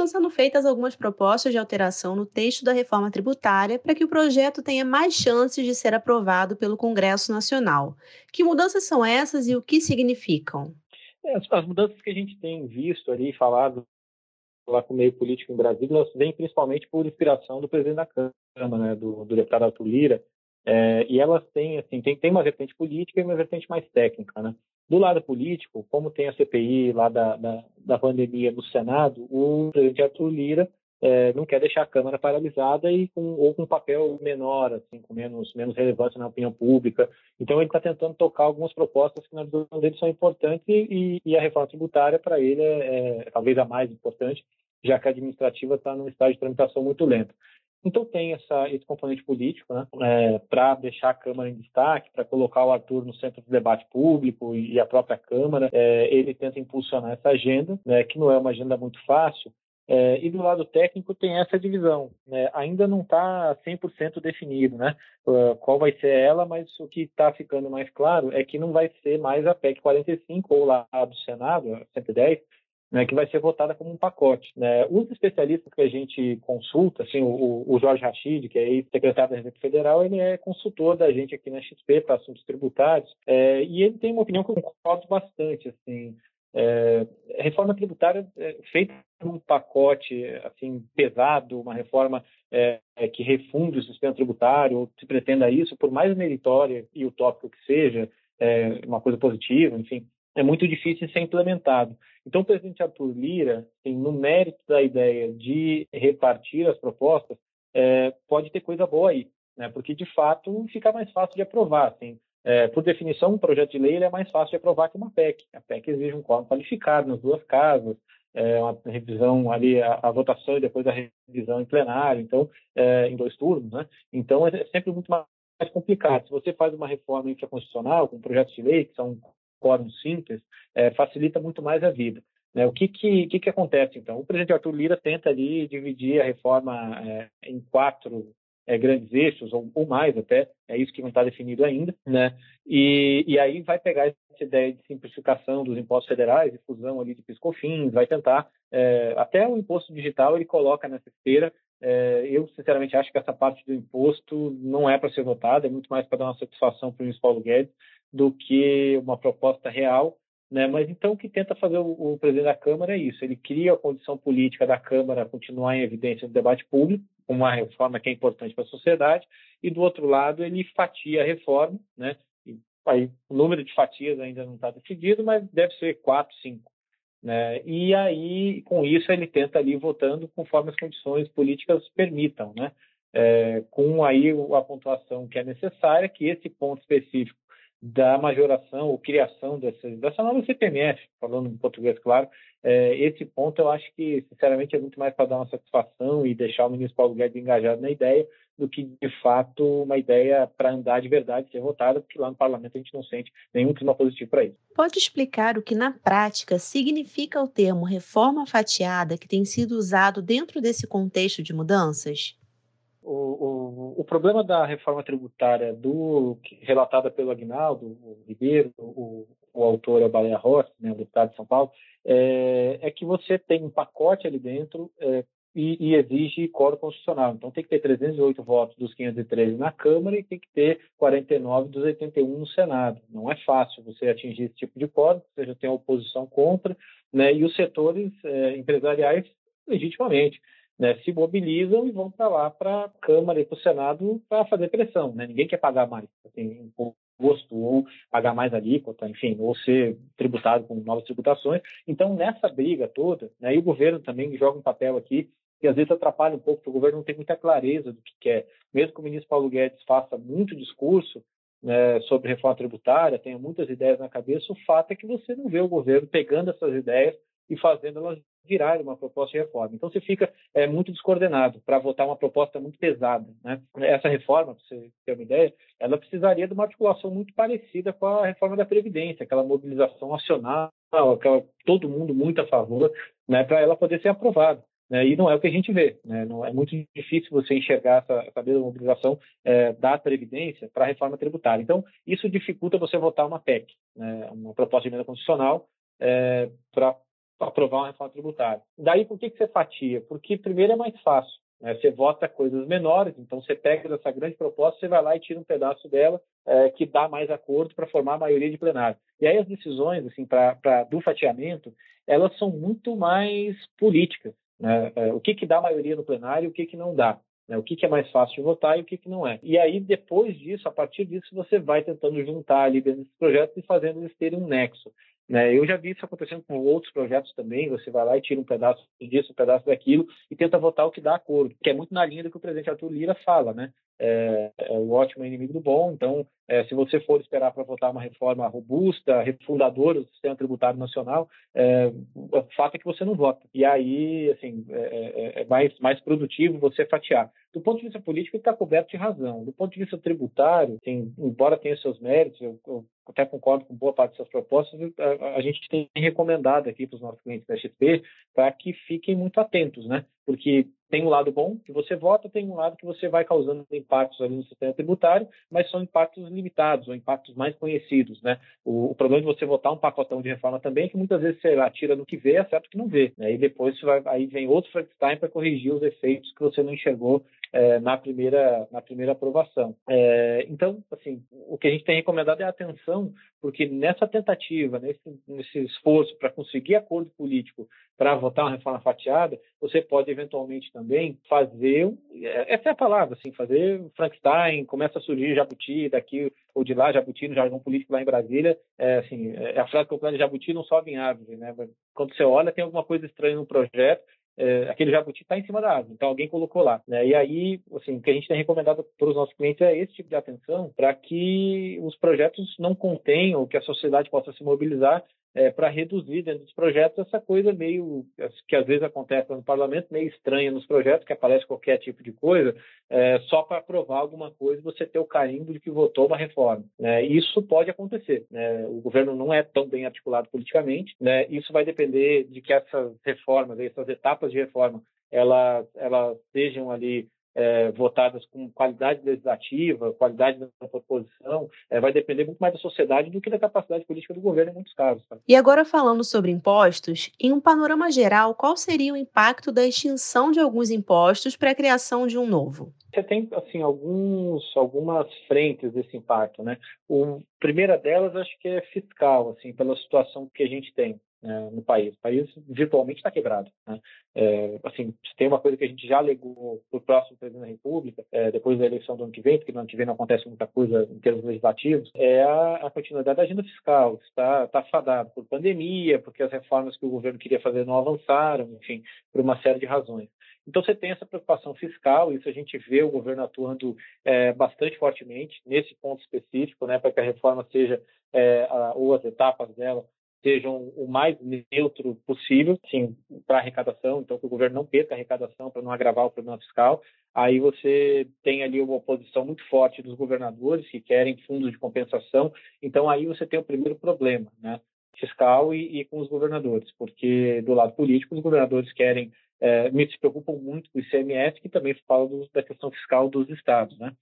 estão sendo feitas algumas propostas de alteração no texto da reforma tributária para que o projeto tenha mais chances de ser aprovado pelo Congresso Nacional. Que mudanças são essas e o que significam? É, as, as mudanças que a gente tem visto ali, falado lá com o meio político em Brasília, elas vêm principalmente por inspiração do presidente da Câmara, né, do, do deputado Arthur Lira, é, e elas têm, assim, tem, tem uma vertente política e uma vertente mais técnica, né? Do lado político, como tem a CPI lá da, da, da pandemia no Senado, o presidente Arthur Lira é, não quer deixar a Câmara paralisada e com, ou com um papel menor, assim, com menos, menos relevância na opinião pública. Então, ele está tentando tocar algumas propostas que, na visão dele, são importantes e, e a reforma tributária, para ele, é, é, talvez a mais importante, já que a administrativa está num estágio de tramitação muito lento. Então tem essa, esse componente político, né, é, para deixar a Câmara em destaque, para colocar o Arthur no centro do debate público e, a própria Câmara. É, ele tenta impulsionar essa agenda, né, que não é uma agenda muito fácil. É, e do lado técnico tem essa divisão. Né, ainda não está 100% definido né, qual vai ser ela, mas o que está ficando mais claro é que não vai ser mais a PEC 45 ou lá do Senado, a 110, né, que vai ser votada como um pacote. Né? Os especialistas que a gente consulta, assim, o, o Jorge Rachid, que é secretário da Receita Federal, ele é consultor da gente aqui na XP para assuntos tributários, é, e ele tem uma opinião que eu concordo bastante. Assim, é, a reforma tributária é feita um pacote assim pesado, uma reforma é, é, que refunde o sistema tributário, ou se pretenda isso, por mais meritória e utópico que seja, é, uma coisa positiva, enfim, é muito difícil ser implementado. Então, o presidente Arthur Lira, assim, no mérito da ideia de repartir as propostas, é, pode ter coisa boa aí, né? porque, de fato, fica mais fácil de aprovar. Assim, é, por definição, um projeto de lei é mais fácil de aprovar que uma PEC. A PEC exige um quórum qualificado nas duas casas, é, uma revisão ali, a, a, votação e depois a revisão em plenário, então, é, em dois turnos. Né? Então, é sempre muito mais complicado. Se você faz uma reforma infraconstitucional com projetos de lei, que são quórum simples, é, facilita muito mais a vida. Né? O que que, que que, acontece, então? O presidente Arthur Lira tenta ali dividir a reforma é, em quatro é, grandes eixos, ou, ou, mais até, é isso que não está definido ainda, né? E, e, aí vai pegar essa ideia de simplificação dos impostos federais, de fusão ali de piscofins, vai tentar, é, até o imposto digital ele coloca nessa esteira, é, eu, sinceramente, acho que essa parte do imposto não é para ser votada, é muito mais para dar uma satisfação para o ministro Paulo Guedes, do que uma proposta real. Né? Mas então o que tenta fazer o, o, presidente da Câmara é isso: ele cria a condição política da Câmara continuar em evidência no debate público, uma reforma que é importante para a sociedade, e do outro lado ele fatia a reforma, né? E, aí, o número de fatias ainda não está decidido, mas deve ser quatro, cinco. Né? E aí, com isso, ele tenta ali votando conforme as condições políticas permitam, né? É, com aí a pontuação que é necessária, que esse ponto específico da majoração ou criação dessa, dessa nova CPMF, falando em português, claro, é, esse ponto eu acho que, sinceramente, é muito mais para dar uma satisfação e deixar o ministro Paulo Guedes engajado na ideia do que, de fato, uma ideia para andar de verdade, ser votada, porque lá no parlamento a gente não sente nenhum clima positivo para isso. Pode explicar o que, na prática, significa o termo reforma fatiada que tem sido usado dentro desse contexto de mudanças? O, o, o, problema da reforma tributária do relatada pelo Agnaldo Ribeiro, o, o autor é o Baleia Rossi, né, o deputado de São Paulo, é, é que você tem um pacote ali dentro é, e, e, exige quórum constitucional. Então tem que ter 308 votos dos 513 na Câmara e tem que ter 49 dos 81 no Senado. Não é fácil você atingir esse tipo de quórum, você já tem a oposição contra, né, e os setores é, empresariais legitimamente né, se mobilizam e vão para lá, para a Câmara e para o Senado, para fazer pressão. Né? Ninguém quer pagar mais assim, imposto ou pagar mais alíquota, enfim, ou ser tributado com novas tributações. Então, nessa briga toda, né, e o governo também joga um papel aqui que às vezes atrapalha um pouco, porque o governo não tem muita clareza do que quer. Mesmo que o ministro Paulo Guedes faça muito discurso, né, sobre reforma tributária, tenha muitas ideias na cabeça, o fato é que você não vê o governo pegando essas ideias e fazendo elas virarem uma proposta de reforma. Então você fica é, muito descoordenado para votar uma proposta muito pesada. Né? Essa reforma, para você ter uma ideia, ela precisaria de uma articulação muito parecida com a reforma da Previdência, aquela mobilização nacional, aquela, todo mundo muito a favor, né, para ela poder ser aprovada. Né? E não é o que a gente vê. Né? Não, é muito difícil você enxergar essa, essa mesma mobilização é, da Previdência para a reforma tributária. Então, isso dificulta você votar uma PEC, né? uma proposta de emenda constitucional, é, para aprovar uma reforma tributária. Daí, por que, que você fatia? Porque, primeiro, é mais fácil. Né? Você vota coisas menores, então você pega dessa grande proposta, você vai lá e tira um pedaço dela é, que dá mais acordo para formar a maioria de plenário. E aí as decisões, assim, pra, pra, do fatiamento, elas são muito mais políticas. Né? É, o que, que dá maioria no plenário e o que, que não dá. Né? O que, é mais fácil de votar e o que não é. E aí, depois disso, a partir disso, você vai tentando juntar ali dentro desses projetos e fazendo eles terem um nexo. Né? Eu já vi isso acontecendo com outros projetos também. Você vai lá e tira um pedaço disso, um pedaço daquilo e tenta votar o que dá acordo, que é muito na linha do que o presidente Arthur Lira fala, né? É, é o ótimo é inimigo do bom. Então, é, se você for esperar para votar uma reforma robusta, refundadora do sistema tributário nacional, é, o fato é que você não vota. E aí, assim, é, é, é mais, mais produtivo você fatiar. Do ponto de vista político, ele está coberto de razão. Do ponto de vista tributário, assim, embora tenha seus méritos, eu, eu, até concordo com boa parte dessas propostas, a, a gente tem recomendado aqui para os nossos clientes da XP para que fiquem muito atentos, né? Porque tem um lado bom que você vota, tem um lado que você vai causando impactos ali no sistema tributário, mas são impactos limitados ou impactos mais conhecidos, né? O, o, problema de você votar um pacotão de reforma também é que muitas vezes você atira no que vê, acerta o que não vê, né? E depois vai, aí vem outro Frankenstein para corrigir os efeitos que você não enxergou é, na primeira na primeira aprovação. É, então, assim, o que a gente tem recomendado é atenção, porque nessa tentativa, nesse, nesse esforço para conseguir acordo político para votar uma reforma fatiada, você pode eventualmente também fazer, é, essa é a palavra, assim, fazer Frankenstein, começa a surgir jabuti daqui ou de lá, jabuti no jargão político lá em Brasília, é, assim, é a frase que eu falo, jabuti não sobe em árvore, né? Quando você olha, tem alguma coisa estranha no projeto, é, aquele jabuti está em cima da árvore, então alguém colocou lá. Né? E aí, assim, o que a gente tem recomendado para os nossos clientes é esse tipo de atenção para que os projetos não contenham, que a sociedade possa se mobilizar é, para reduzir dentro dos projetos essa coisa meio que às vezes acontece no parlamento, meio estranha nos projetos, que aparece qualquer tipo de coisa, é, só para aprovar alguma coisa você ter o carimbo de que votou uma reforma. Né? Isso pode acontecer. Né? O governo não é tão bem articulado politicamente. Né? Isso vai depender de que essas reformas, essas etapas de reforma, elas, elas sejam ali é, votadas com qualidade legislativa, qualidade da proposição, é, vai depender muito mais da sociedade do que da capacidade política do governo em muitos casos. Tá? E agora falando sobre impostos, em um panorama geral, qual seria o impacto da extinção de alguns impostos para a criação de um novo? Você tem assim alguns, algumas frentes desse impacto, né? O primeira delas acho que é fiscal, assim, pela situação que a gente tem né, no país. O país virtualmente está quebrado. Né? É, assim, tem uma coisa que a gente já alegou para o próximo presidente da República, é, depois da eleição do ano que vem, porque no ano que vem não acontece muita coisa em termos legislativos, é a, a continuidade da agenda fiscal, que está, está fadada por pandemia, porque as reformas que o governo queria fazer não avançaram, enfim, por uma série de razões. Então você tem essa preocupação fiscal, isso a gente vê o governo atuando é, bastante fortemente nesse ponto específico, né, para que a reforma seja, é, a, ou as etapas dela, sejam o mais neutro possível, sim, para arrecadação, então que o governo não perca a arrecadação para não agravar o problema fiscal. Aí você tem ali uma oposição muito forte dos governadores que querem fundos de compensação. Então aí você tem o primeiro problema, né, fiscal e, e com os governadores, porque do lado político os governadores querem é, se preocupam muito com o ICMS, que também fala do, da questão fiscal dos estados, né?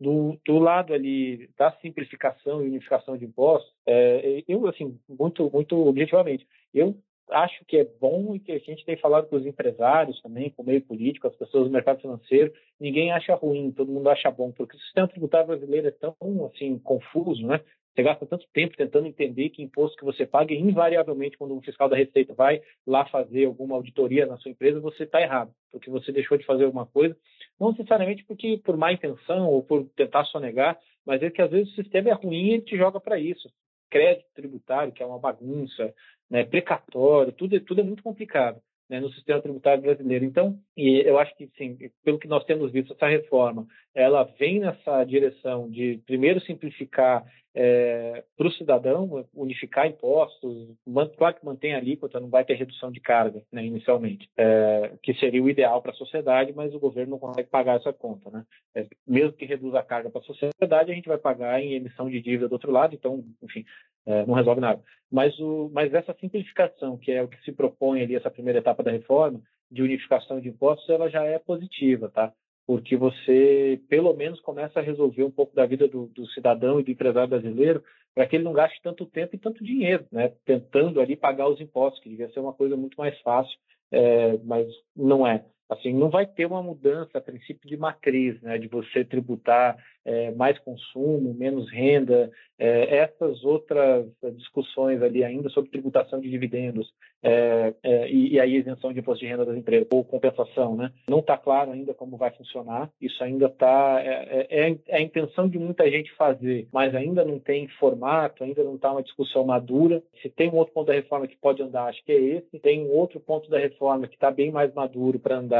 Do, do lado ali da simplificação e unificação de impostos, é, eu, assim, muito, muito objetivamente, eu acho que é bom e que a gente tem falado com os empresários também, com o meio político, as pessoas do mercado financeiro, ninguém acha ruim, todo mundo acha bom, porque o sistema tributário brasileiro é tão, assim, confuso, né? Você gasta tanto tempo tentando entender que imposto que você paga e invariavelmente quando um fiscal da Receita vai lá fazer alguma auditoria na sua empresa, você está errado, porque você deixou de fazer alguma coisa, não necessariamente porque por má intenção ou por tentar sonegar, mas é que às vezes o sistema é ruim e ele te joga para isso. Crédito tributário, que é uma bagunça, né, precatório, tudo, tudo é muito complicado né, no sistema tributário brasileiro. Então, eu acho que, sim, pelo que nós temos visto, essa reforma, ela vem nessa direção de, primeiro, simplificar é, para o cidadão, unificar impostos, claro que mantém a alíquota, não vai ter redução de carga, né, inicialmente, é, que seria o ideal para a sociedade, mas o governo não consegue pagar essa conta. Né? É, mesmo que reduza a carga para a sociedade, a gente vai pagar em emissão de dívida do outro lado, então, enfim, é, não resolve nada. Mas, o, mas essa simplificação, que é o que se propõe ali, essa primeira etapa da reforma, de unificação de impostos, ela já é positiva, tá? Porque você, pelo menos, começa a resolver um pouco da vida do, do cidadão e do empresário brasileiro para que ele não gaste tanto tempo e tanto dinheiro, né? Tentando ali pagar os impostos, que devia ser uma coisa muito mais fácil, é, mas não é assim, não vai ter uma mudança a princípio de matriz, né, de você tributar é, mais consumo, menos renda, é, essas outras discussões ali ainda sobre tributação de dividendos é, é e, e aí isenção de imposto de renda das empresas ou compensação, né, não está claro ainda como vai funcionar. Isso ainda está é, é, é, a intenção de muita gente fazer, mas ainda não tem formato, ainda não está uma discussão madura. Se tem um outro ponto da reforma que pode andar, acho que é esse. Tem um outro ponto da reforma que está bem mais maduro para andar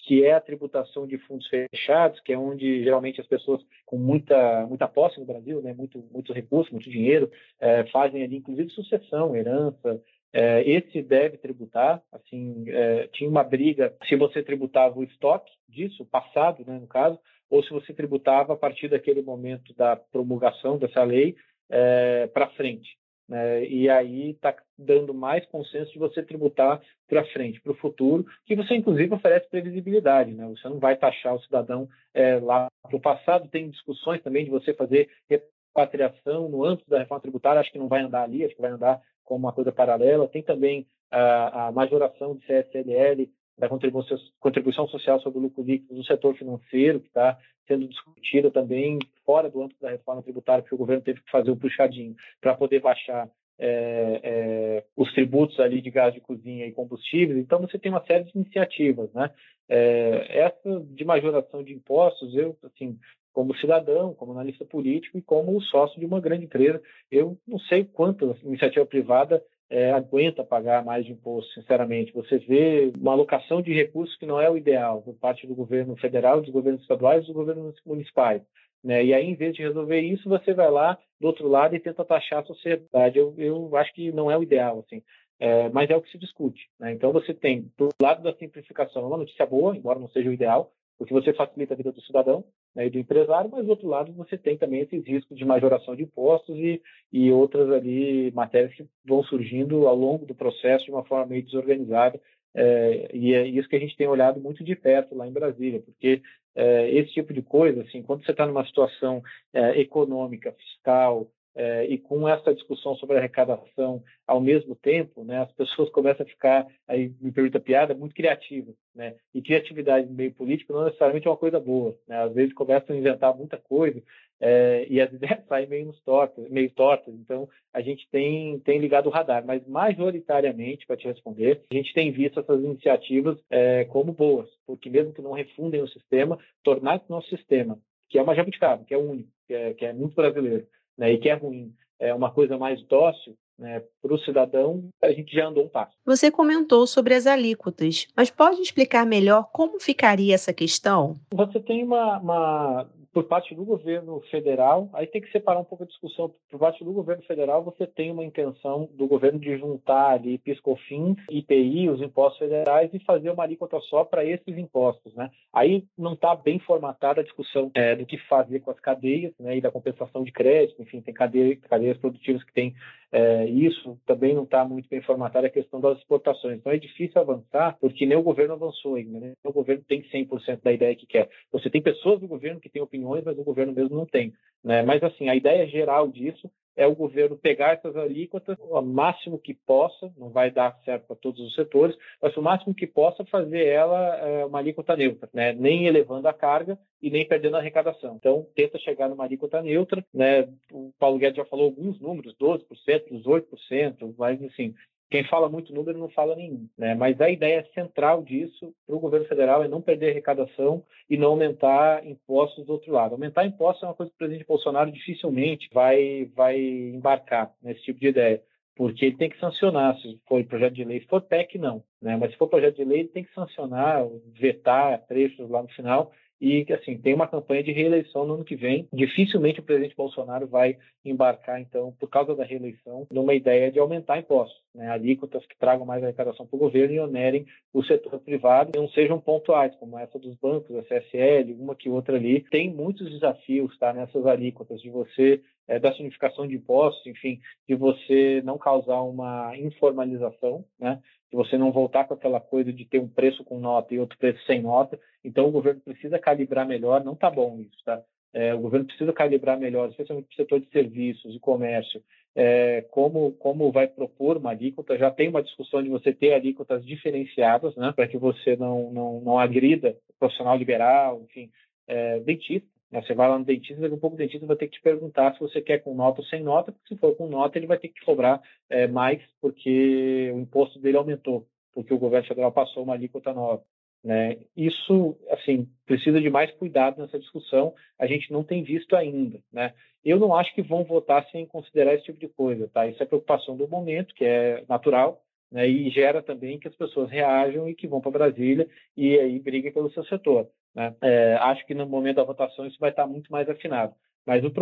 que é a tributação de fundos fechados, que é onde geralmente as pessoas com muita muita posse no Brasil, né, muito muito recurso, muito dinheiro, é, fazem ali inclusive sucessão, herança. É, esse deve tributar. Assim, é, tinha uma briga se você tributava o estoque disso, passado, né, no caso, ou se você tributava a partir daquele momento da promulgação dessa lei é, para frente. Né? E aí está dando mais consenso de você tributar para frente, para o futuro, que você inclusive oferece previsibilidade. Né? Você não vai taxar o cidadão é, lá para o passado. Tem discussões também de você fazer repatriação no âmbito da reforma tributária. Acho que não vai andar ali, acho que vai andar como uma coisa paralela. Tem também a, a majoração de CSLL da contribuição, contribuição social sobre o lucro líquido no setor financeiro, que está sendo discutida também fora do âmbito da reforma tributária, porque o governo teve que fazer o puxadinho para poder baixar é, é, os tributos ali de gás de cozinha e combustíveis. Então, você tem uma série de iniciativas. Né? É, essa de majoração de impostos, eu, assim, como cidadão, como analista político e como sócio de uma grande empresa, eu não sei quanto a iniciativa privada é, aguenta pagar mais de imposto, sinceramente. Você vê uma alocação de recursos que não é o ideal por parte do governo federal, dos governos estaduais e dos governos municipais. Né? E aí, em vez de resolver isso, você vai lá do outro lado e tenta taxar a sociedade. Eu, eu acho que não é o ideal, assim. É, mas é o que se discute. Né? Então, você tem, do lado da simplificação, uma notícia boa, embora não seja o ideal, porque você facilita a vida do cidadão né, e do empresário, mas do outro lado você tem também esses riscos de majoração de impostos e, e outras ali matérias que vão surgindo ao longo do processo de uma forma meio desorganizada. É, e é isso que a gente tem olhado muito de perto lá em Brasília, porque é, esse tipo de coisa, assim, quando você está numa situação é, econômica, fiscal, é, e com essa discussão sobre arrecadação ao mesmo tempo, né, as pessoas começam a ficar, aí me permita a piada, muito criativas. Né? E criatividade no meio político não necessariamente é uma coisa boa. Né? Às vezes começam a inventar muita coisa é, e as ideias saem meio, tortas, meio tortas. Então, a gente tem, tem ligado o radar. Mas, majoritariamente, para te responder, a gente tem visto essas iniciativas é, como boas, porque mesmo que não refundem o sistema, tornar esse nosso sistema, que é uma jabuticaba, que é único, que é, que é muito brasileiro, né, e que é ruim, é uma coisa mais dócil, né, para o cidadão, a gente já andou um passo. Você comentou sobre as alíquotas, mas pode explicar melhor como ficaria essa questão? Você tem uma, uma por parte do governo federal, aí tem que separar um pouco a discussão. Por parte do governo federal, você tem uma intenção do governo de juntar ali PiscoFins, IPI, os impostos federais e fazer uma alíquota só para esses impostos, né? Aí não está bem formatada a discussão é, do que fazer com as cadeias, né? E da compensação de crédito, enfim, tem cadeias, cadeias produtivas que têm é, isso também não está muito bem formatada a questão das exportações. Então é difícil avançar, porque nem o governo avançou ainda. Né? O governo tem 100% da ideia que quer. Você tem pessoas do governo que têm opiniões, mas o governo mesmo não tem. Né? Mas, assim, a ideia geral disso é o governo pegar essas alíquotas o máximo que possa, não vai dar certo para todos os setores, mas o máximo que possa fazer ela é, uma alíquota neutra, né? nem elevando a carga e nem perdendo a arrecadação. Então, tenta chegar numa alíquota neutra, né? o Paulo Guedes já falou alguns números, 12%, 18%, mas assim, quem fala muito número não fala nenhum, né? Mas a ideia central disso para o governo federal é não perder arrecadação e não aumentar impostos do outro lado. Aumentar impostos é uma coisa que o presidente Bolsonaro dificilmente vai vai embarcar nesse tipo de ideia, porque ele tem que sancionar se for projeto de lei, se for PEC não, né? Mas se for projeto de lei ele tem que sancionar, vetar trechos lá no final e que assim tem uma campanha de reeleição no ano que vem. Dificilmente o presidente Bolsonaro vai embarcar então, por causa da reeleição, numa ideia de aumentar impostos. Né, alíquotas que tragam mais arrecadação para o governo e onerem o setor privado não sejam pontuais, como essa dos bancos, a CSL, uma que outra ali. Tem muitos desafios tá, nessas alíquotas, de você, é, da significação de impostos, enfim, de você não causar uma informalização, né, de você não voltar com aquela coisa de ter um preço com nota e outro preço sem nota. Então, o governo precisa calibrar melhor, não está bom isso, tá? É, o governo precisa calibrar melhor, especialmente para o setor de serviços e comércio, é, como, como vai propor uma alíquota. Já tem uma discussão de você ter alíquotas diferenciadas, né, para que você não, não, não agrida o profissional liberal, enfim, é, dentista. Né, você vai lá no dentista, daqui a pouco o dentista vai ter que te perguntar se você quer com nota ou sem nota, porque se for com nota, ele vai ter que cobrar é, mais, porque o imposto dele aumentou, porque o governo federal passou uma alíquota nova. Né? Isso, assim, precisa de mais cuidado nessa discussão. A gente não tem visto ainda, né? Eu não acho que vão votar sem considerar esse tipo de coisa, tá? Isso é preocupação do momento, que é natural, né? E gera também que as pessoas reajam e que vão para Brasília e aí briguem pelo seu setor, né? É, acho que no momento da votação isso vai estar muito mais afinado. Mas o,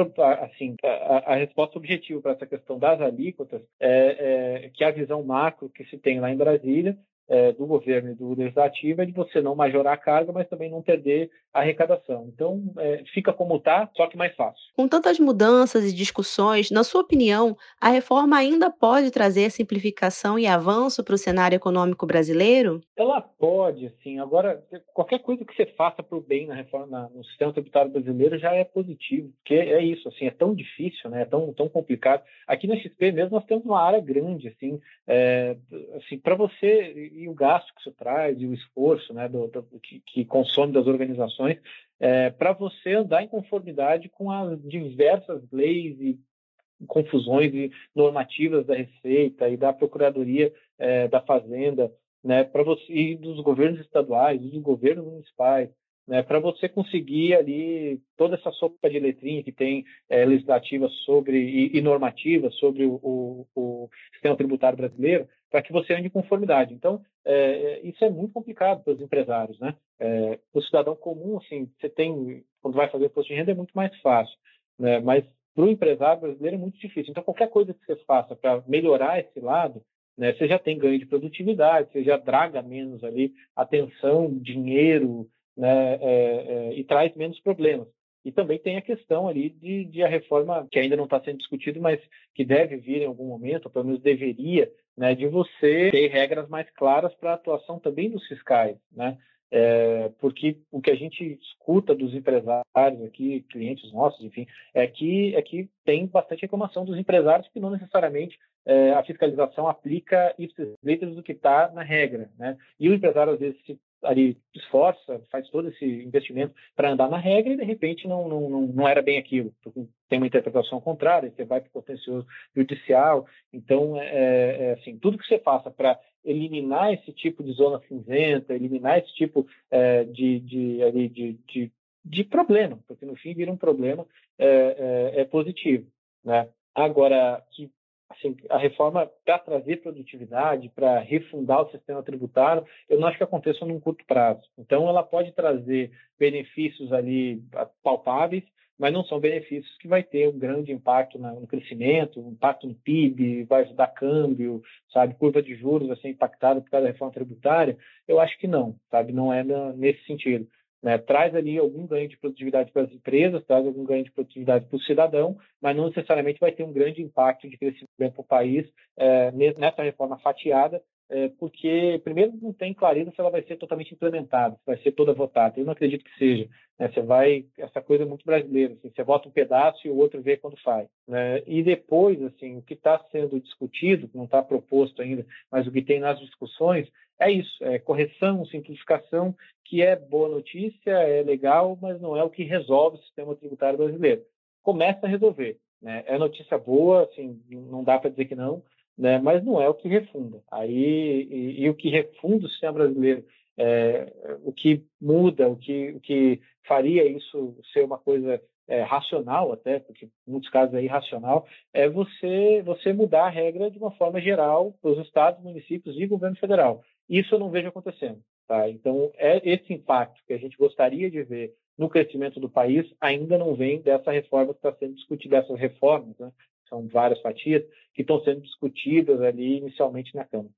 assim, a, a, resposta objetiva para essa questão das alíquotas é, é, que a visão macro que se tem lá em Brasília é, do governo e do legislativo é de você não majorar a carga, mas também não perder arrecadação. Então, é, fica como está, só que mais fácil. Com tantas mudanças e discussões, na sua opinião, a reforma ainda pode trazer simplificação e avanço para o cenário econômico brasileiro? Ela pode, sim. Agora, qualquer coisa que você faça para o bem na reforma, na, no sistema tributário brasileiro já é positivo, porque é isso, assim, é tão difícil, né? É tão, tão complicado. Aqui na XP mesmo nós temos uma área grande, assim, é, assim para você e o gasto que isso traz e o esforço né, do, do que, que, consome das organizações é, para você andar em conformidade com as diversas leis e confusões e normativas da Receita e da Procuradoria é, da Fazenda, né, para você e dos governos estaduais, dos governos municipais, né, para você conseguir ali toda essa sopa de letrinha que tem é, legislativa sobre e, e normativa sobre o, o, o, sistema tributário brasileiro, para que você ande em conformidade. Então, é, é, isso é muito complicado para os empresários, né? É, o cidadão comum, assim, você tem, quando vai fazer imposto de renda, é muito mais fácil, né? Mas para o empresário brasileiro é muito difícil. Então, qualquer coisa que você faça para melhorar esse lado, né, você já tem ganho de produtividade, você já draga menos ali atenção, dinheiro, né, é, é, e traz menos problemas. E também tem a questão ali de, de a reforma, que ainda não está sendo discutido, mas que deve vir em algum momento, ou pelo menos deveria, né, de você ter regras mais claras para a atuação também dos fiscais, né? É, porque o que a gente escuta dos empresários aqui, clientes nossos, enfim, é que, é que tem bastante reclamação dos empresários que não necessariamente é, a fiscalização aplica ipsis letras do que está na regra, né? E o empresário às vezes se ali esforça, faz todo esse investimento para andar na regra e de repente não, não, não, não era bem aquilo. Tem uma interpretação contrária, você vai para o contencioso judicial. Então, é, é, é, assim, tudo que você faça para eliminar esse tipo de zona cinzenta, eliminar esse tipo é, de, de, ali, de, de, de, problema, porque no fim vira um problema, é, é, é positivo. Né? Agora, que assim, a reforma para trazer produtividade, para refundar o sistema tributário, eu não acho que aconteça num curto prazo. Então, ela pode trazer benefícios ali palpáveis, mas não são benefícios que vai ter um grande impacto no crescimento, impacto no PIB, vai ajudar câmbio, sabe, curva de juros vai ser impactada por causa da reforma tributária. Eu acho que não, sabe, não é nesse sentido. Né, traz ali algum ganho de produtividade para as empresas, traz algum ganho de produtividade para o cidadão, mas não necessariamente vai ter um grande impacto de crescimento para o país é, nessa reforma fatiada, é, porque, primeiro, não tem clareza se ela vai ser totalmente implementada, se vai ser toda votada. Eu não acredito que seja. Né? Você vai, essa coisa é muito brasileira, assim, você vota um pedaço e o outro vê quando faz. Né? E depois, assim, o que está sendo discutido, não está proposto ainda, mas o que tem nas discussões, é isso, é correção, simplificação, que é boa notícia, é legal, mas não é o que resolve o sistema tributário brasileiro. Começa a resolver. Né? É notícia boa, assim, não dá para dizer que não, né? mas não é o que refunda. Aí, e, e o que refunda o sistema brasileiro, é, o que muda, o que, o que faria isso ser uma coisa é, racional até, porque em muitos casos é irracional, é você, você mudar a regra de uma forma geral para os estados, municípios e governo federal. Isso eu não vejo acontecendo. Tá? Então, é esse impacto que a gente gostaria de ver no crescimento do país ainda não vem dessa reforma que está sendo discutida, dessas reformas né, são várias fatias, que estão sendo discutidas ali inicialmente na Câmara.